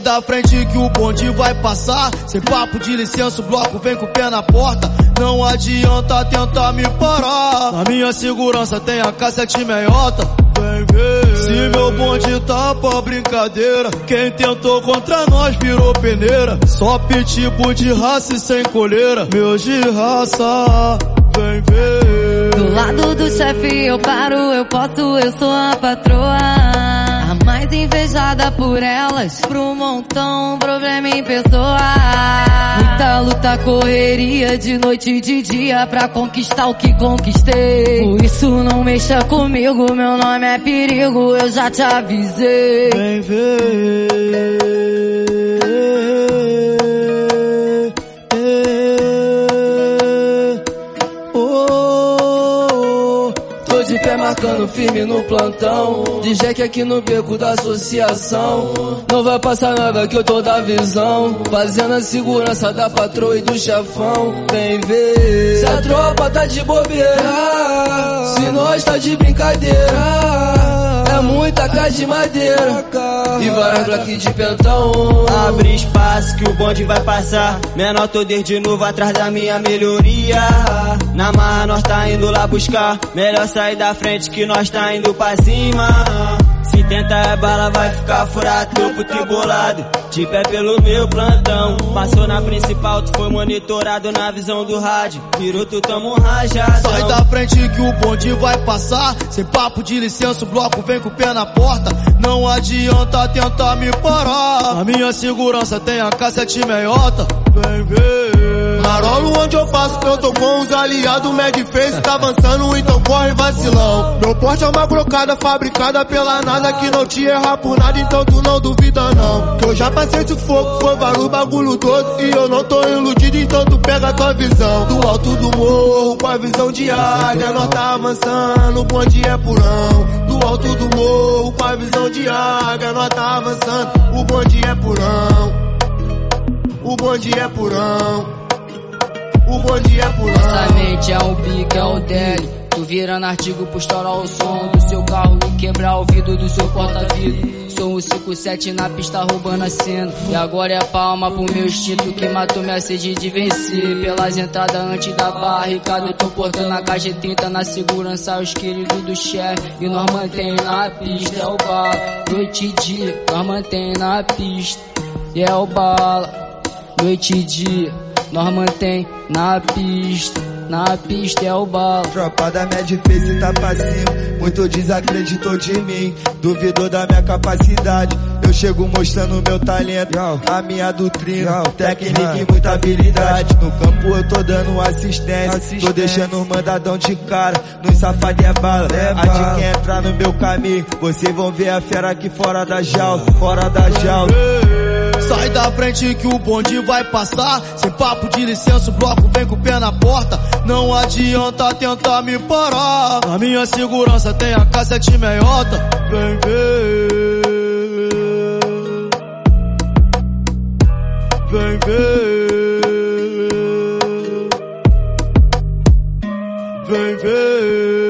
da frente que o bonde vai passar. Sem papo de licença, o bloco vem com o pé na porta. Não adianta tentar me parar. Na minha segurança tem a cassete meiota. Vem ver. Se meu bonde tá pra brincadeira, quem tentou contra nós virou peneira. Só pitbull de raça e sem coleira. Meus de raça, vem ver. Do lado do chefe eu paro, eu posso, eu sou a patroa mais invejada por elas. Pro montão, problema em pessoa. Muita luta, correria de noite e de dia pra conquistar o que conquistei. Por isso não mexa comigo, meu nome é perigo, eu já te avisei. Vem ver. Marcando firme no plantão. De jeque aqui no beco da associação. Não vai passar nada que eu tô da visão. Fazendo a segurança da patroa e do chefão. Vem ver. Se a tropa tá de bobeira. Se nós tá de brincadeira muita casa de madeira e várias black de pentão. Abre espaço que o bonde vai passar. Menor tô desde novo atrás da minha melhoria. Na marra nós tá indo lá buscar. Melhor sair da frente que nós tá indo pra cima. Se tentar é bala, vai ficar furado, topo tribolado. De pé pelo meu plantão. Passou na principal, tu foi monitorado na visão do rádio. Piruto, tamo rajado. Sai da frente que o bonde vai passar. Sem papo de licença, o bloco vem com o pé na porta. Não adianta tentar me parar. A minha segurança tem a cassete meiota. Vem ver. Marolo onde eu passo, eu tô com os aliados. Mad Face tá avançando, então corre vacilão. Meu porte é uma brocada fabricada pela nada que não te erra por nada, então tu não duvida não. Que eu já passei sufoco, foi vários bagulho todo. E eu não tô iludido, então tu pega tua visão. Do alto do morro, com a visão de águia, nós tá avançando, o bonde é purão. Do alto do morro, com a visão de águia, nós tá avançando, o bonde é purão. O bonde é purão. O bonde é purão. Essa mente é um pique, é um dele. Tu virando artigo por estourar o som do seu carro e quebrar o vidro do seu porta-vidro. Sou um 57 na pista roubando a cena. E agora é palma pro meu instinto que matou minha sede de vencer. Pelas entradas antes da barricada, eu tô portando a KG30 na segurança, os queridos do chefe. E nós mantém na pista, é o bala. Noite e dia, nós mantém na pista. E é o bala noite e dia, nós mantém na pista. Na pista é o bala. Tropa da Mad Face tá pra cima. Muito desacreditou de mim. Duvidou da minha capacidade. Eu chego mostrando meu talento, a minha doutrina, técnica e muita habilidade. No campo eu tô dando assistência, tô deixando um mandadão de cara. No safado é bala, a de quem entrar no meu caminho. Vocês vão ver a fera aqui fora da jaula, fora da jaula da frente que o bonde vai passar. Sem papo de licença, o bloco vem com o pé na porta. Não adianta tentar me parar. Na minha segurança tem a cassete meiota. Vem ver. Vem ver. Vem ver.